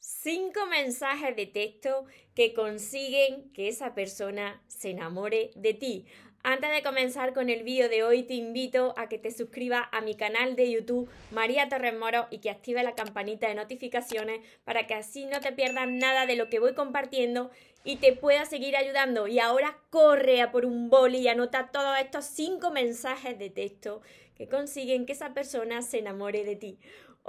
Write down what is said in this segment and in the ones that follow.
cinco mensajes de texto que consiguen que esa persona se enamore de ti. Antes de comenzar con el vídeo de hoy, te invito a que te suscribas a mi canal de YouTube María Torres Moro y que active la campanita de notificaciones para que así no te pierdas nada de lo que voy compartiendo y te pueda seguir ayudando. Y ahora corre a por un boli y anota todos estos cinco mensajes de texto que consiguen que esa persona se enamore de ti.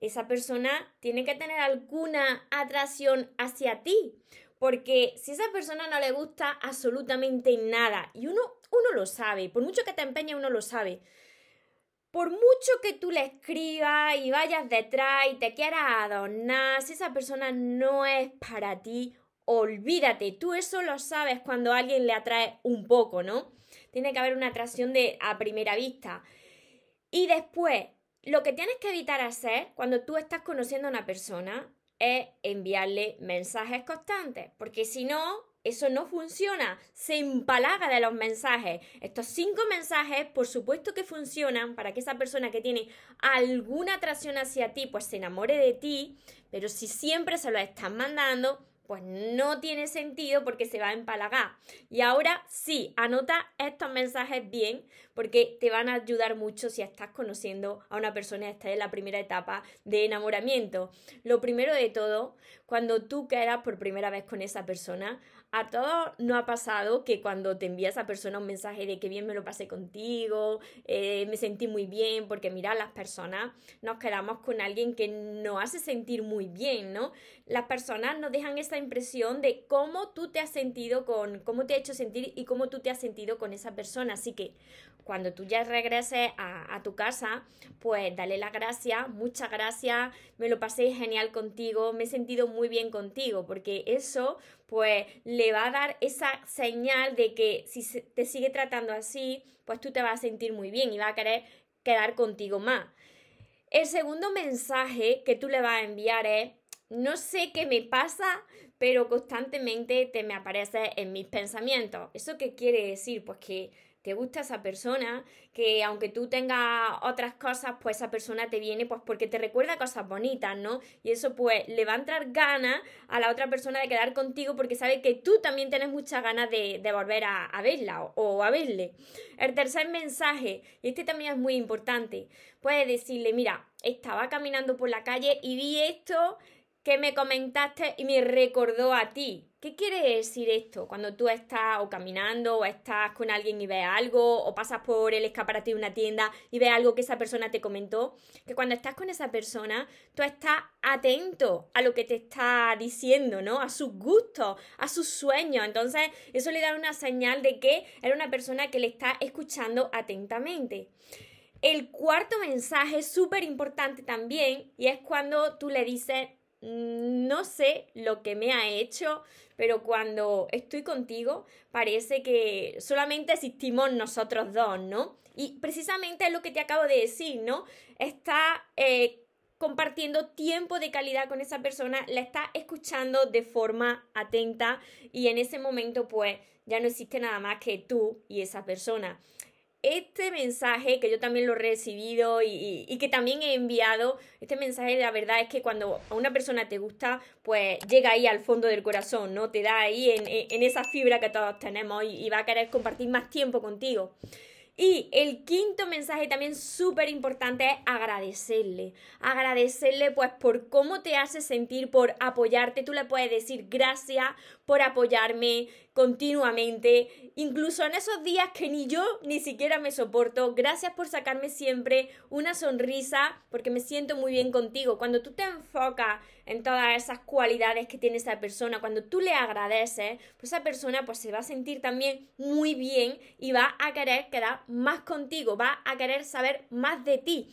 esa persona tiene que tener alguna atracción hacia ti. Porque si a esa persona no le gusta absolutamente nada, y uno, uno lo sabe, por mucho que te empeñe, uno lo sabe. Por mucho que tú le escribas y vayas detrás y te quieras adornar, si esa persona no es para ti, olvídate. Tú eso lo sabes cuando alguien le atrae un poco, ¿no? Tiene que haber una atracción de a primera vista. Y después, lo que tienes que evitar hacer cuando tú estás conociendo a una persona es enviarle mensajes constantes, porque si no, eso no funciona, se empalaga de los mensajes. Estos cinco mensajes, por supuesto que funcionan para que esa persona que tiene alguna atracción hacia ti, pues se enamore de ti, pero si siempre se lo estás mandando, pues no tiene sentido porque se va a empalagar. Y ahora sí, anota estos mensajes bien porque te van a ayudar mucho si estás conociendo a una persona y estás en la primera etapa de enamoramiento. Lo primero de todo, cuando tú quedas por primera vez con esa persona, a todos nos ha pasado que cuando te envía esa persona un mensaje de que bien me lo pasé contigo, eh, me sentí muy bien, porque mira, las personas nos quedamos con alguien que nos hace sentir muy bien, ¿no? Las personas nos dejan esa impresión de cómo tú te has sentido con, cómo te ha hecho sentir y cómo tú te has sentido con esa persona. Así que cuando tú ya regreses a, tu casa, pues dale las gracias, muchas gracias, me lo pasé genial contigo, me he sentido muy bien contigo, porque eso pues le va a dar esa señal de que si te sigue tratando así, pues tú te vas a sentir muy bien y va a querer quedar contigo más. El segundo mensaje que tú le vas a enviar es, no sé qué me pasa, pero constantemente te me aparece en mis pensamientos. ¿Eso qué quiere decir? Pues que te gusta esa persona, que aunque tú tengas otras cosas, pues esa persona te viene pues porque te recuerda cosas bonitas, ¿no? Y eso pues le va a entrar ganas a la otra persona de quedar contigo porque sabe que tú también tienes muchas ganas de, volver a, verla o, o, a verle. El tercer mensaje, y este también es muy importante, puedes decirle, mira, estaba caminando por la calle y vi esto que me comentaste y me recordó a ti. ¿Qué quiere decir esto? Cuando tú estás o caminando o estás con alguien y ves algo o pasas por el escaparate de una tienda y ves algo que esa persona te comentó, que cuando estás con esa persona tú estás atento a lo que te está diciendo, ¿no? A sus gustos, a sus sueños. Entonces eso le da una señal de que era una persona que le está escuchando atentamente. El cuarto mensaje es súper importante también y es cuando tú le dices no sé lo que me ha hecho, pero cuando estoy contigo parece que solamente existimos nosotros dos, ¿no? Y precisamente es lo que te acabo de decir, ¿no? Está eh, compartiendo tiempo de calidad con esa persona, la está escuchando de forma atenta y en ese momento pues ya no existe nada más que tú y esa persona este mensaje que yo también lo he recibido y, que también he enviado, este mensaje la verdad es que cuando a una persona te gusta, pues llega ahí al fondo del corazón, ¿no? Te da ahí en, esa fibra que todos tenemos y, y va a querer compartir más tiempo contigo. Y el quinto mensaje también súper importante es agradecerle. Agradecerle pues por cómo te hace sentir, por apoyarte. Tú le puedes decir gracias por apoyarme continuamente, incluso en esos días que ni yo ni siquiera me soporto. Gracias por sacarme siempre una sonrisa porque me siento muy bien contigo. Cuando tú te enfocas en todas esas cualidades que tiene esa persona, cuando tú le agradeces, pues esa persona pues se va a sentir también muy bien y va a querer quedar más contigo, va a querer saber más de ti.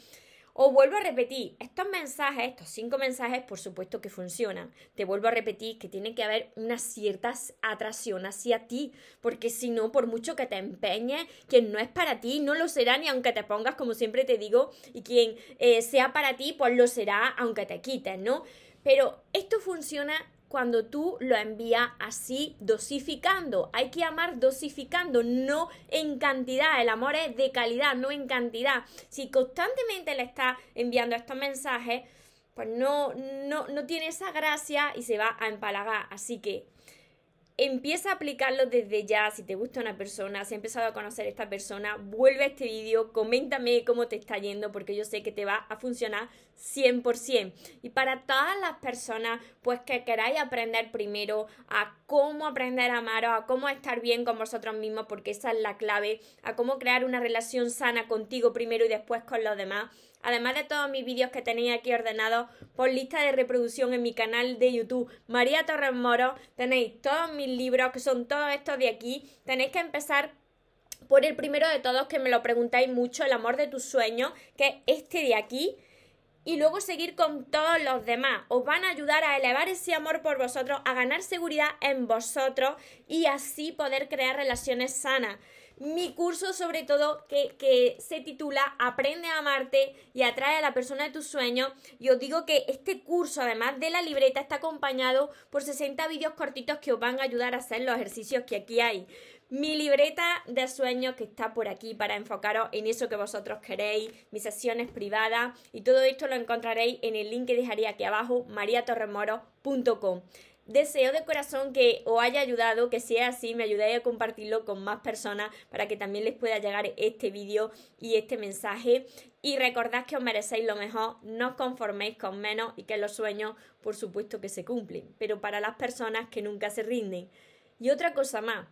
Os vuelvo a repetir, estos mensajes, estos cinco mensajes, por supuesto que funcionan. Te vuelvo a repetir que tiene que haber una cierta atracción hacia ti, porque si no, por mucho que te empeñes, quien no es para ti, no lo será ni aunque te pongas, como siempre te digo, y quien eh, sea para ti, pues lo será aunque te quites, ¿no? Pero esto funciona cuando tú lo envías así dosificando. Hay que amar dosificando, no en cantidad. El amor es de calidad, no en cantidad. Si constantemente le estás enviando estos mensajes, pues no, no, no tiene esa gracia y se va a empalagar. Así que Empieza a aplicarlo desde ya. Si te gusta una persona, si has empezado a conocer a esta persona, vuelve a este vídeo, coméntame cómo te está yendo, porque yo sé que te va a funcionar 100%. Y para todas las personas, pues que queráis aprender primero a cómo aprender a amaros, a cómo estar bien con vosotros mismos, porque esa es la clave, a cómo crear una relación sana contigo primero y después con los demás además de todos mis vídeos que tenéis aquí ordenados por lista de reproducción en mi canal de YouTube María Torres Moro, tenéis todos mis libros, que son todos estos de aquí, tenéis que empezar por el primero de todos, que me lo preguntáis mucho, el amor de tus sueños, que es este de aquí, y luego seguir con todos los demás. Os van a ayudar a elevar ese amor por vosotros, a ganar seguridad en vosotros y así poder crear relaciones sanas mi curso sobre todo que, se titula Aprende a amarte y atrae a la persona de tus sueños. Y os digo que este curso, además de la libreta, está acompañado por 60 vídeos cortitos que os van a ayudar a hacer los ejercicios que aquí hay. Mi libreta de sueños que está por aquí para enfocaros en eso que vosotros queréis, mis sesiones privadas y todo esto lo encontraréis en el link que dejaré aquí abajo, mariatorremoro.com. Deseo de corazón que os haya ayudado, que sea así, me ayudéis a compartirlo con más personas para que también les pueda llegar este vídeo y este mensaje. Y recordad que os merecéis lo mejor, no os conforméis con menos y que los sueños, por supuesto que se cumplen, pero para las personas que nunca se rinden. Y otra cosa más,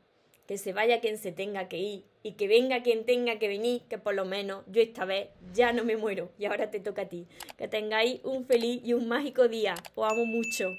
que se vaya quien se tenga que ir y que venga quien tenga que venir, que por lo menos yo esta vez ya no me muero y ahora te toca a ti. Que tengáis un feliz y un mágico día. Os amo mucho.